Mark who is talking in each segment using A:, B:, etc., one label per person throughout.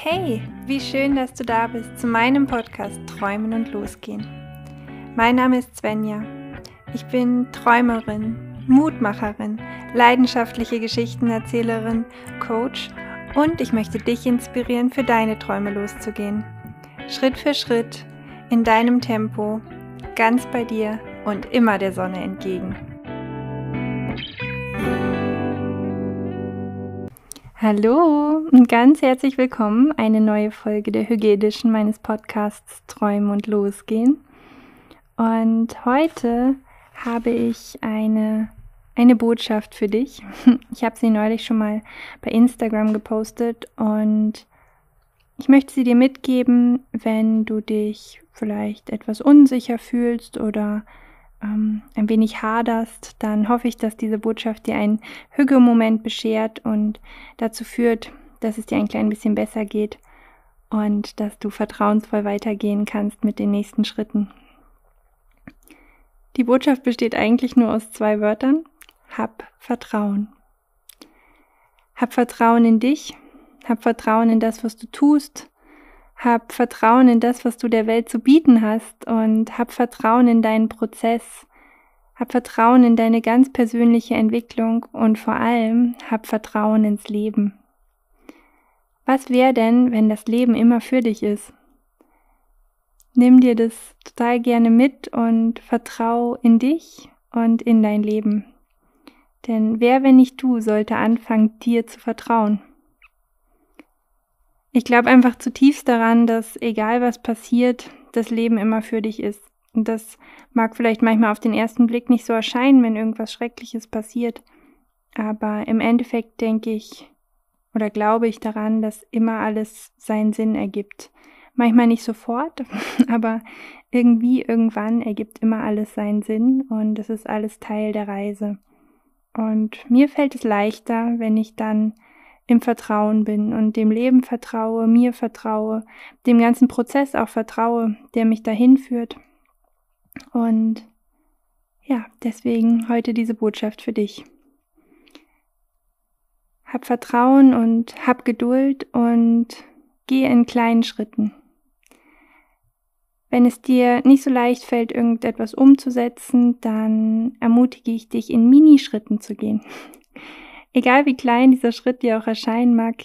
A: Hey, wie schön, dass du da bist zu meinem Podcast Träumen und Losgehen. Mein Name ist Svenja. Ich bin Träumerin, Mutmacherin, leidenschaftliche Geschichtenerzählerin, Coach und ich möchte dich inspirieren, für deine Träume loszugehen. Schritt für Schritt, in deinem Tempo, ganz bei dir und immer der Sonne entgegen. Hallo und ganz herzlich willkommen. Eine neue Folge der Hüge Edition meines Podcasts Träumen und Losgehen. Und heute habe ich eine, eine Botschaft für dich. Ich habe sie neulich schon mal bei Instagram gepostet und ich möchte sie dir mitgeben, wenn du dich vielleicht etwas unsicher fühlst oder ähm, ein wenig haderst, dann hoffe ich, dass diese Botschaft dir einen Hüge-Moment beschert und dazu führt, dass es dir ein klein bisschen besser geht und dass du vertrauensvoll weitergehen kannst mit den nächsten Schritten. Die Botschaft besteht eigentlich nur aus zwei Wörtern. Hab Vertrauen. Hab Vertrauen in dich, hab Vertrauen in das, was du tust, hab Vertrauen in das, was du der Welt zu bieten hast und hab Vertrauen in deinen Prozess. Hab Vertrauen in deine ganz persönliche Entwicklung und vor allem hab Vertrauen ins Leben. Was wäre denn, wenn das Leben immer für dich ist? Nimm dir das total gerne mit und vertrau in dich und in dein Leben. Denn wer, wenn nicht du, sollte anfangen, dir zu vertrauen? Ich glaube einfach zutiefst daran, dass egal was passiert, das Leben immer für dich ist. Und das mag vielleicht manchmal auf den ersten Blick nicht so erscheinen, wenn irgendwas Schreckliches passiert. Aber im Endeffekt denke ich oder glaube ich daran, dass immer alles seinen Sinn ergibt. Manchmal nicht sofort, aber irgendwie, irgendwann ergibt immer alles seinen Sinn und es ist alles Teil der Reise. Und mir fällt es leichter, wenn ich dann im Vertrauen bin und dem Leben vertraue, mir vertraue, dem ganzen Prozess auch vertraue, der mich dahin führt. Und ja, deswegen heute diese Botschaft für dich. Hab Vertrauen und hab Geduld und gehe in kleinen Schritten. Wenn es dir nicht so leicht fällt, irgendetwas umzusetzen, dann ermutige ich dich, in Minischritten zu gehen. Egal wie klein dieser Schritt dir auch erscheinen mag,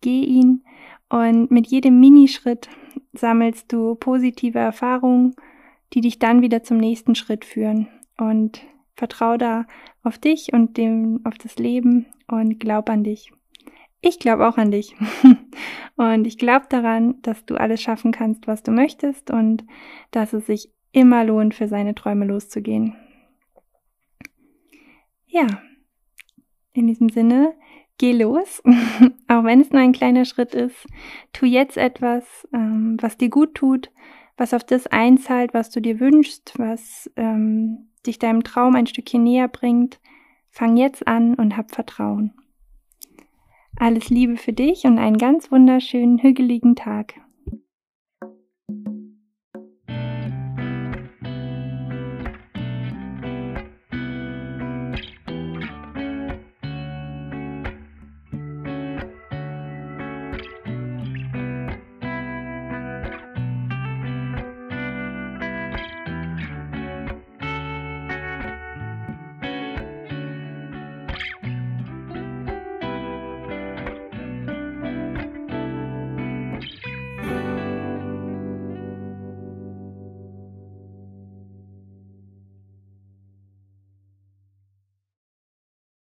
A: geh ihn und mit jedem Minischritt sammelst du positive Erfahrungen, die dich dann wieder zum nächsten Schritt führen. Und vertrau da auf dich und dem, auf das Leben und glaub an dich. Ich glaube auch an dich. und ich glaube daran, dass du alles schaffen kannst, was du möchtest und dass es sich immer lohnt, für seine Träume loszugehen. Ja, in diesem Sinne, geh los, auch wenn es nur ein kleiner Schritt ist. Tu jetzt etwas, ähm, was dir gut tut, was auf das einzahlt, was du dir wünschst, was ähm, dich deinem Traum ein Stückchen näher bringt. Fang jetzt an und hab Vertrauen. Alles Liebe für dich und einen ganz wunderschönen, hügeligen Tag.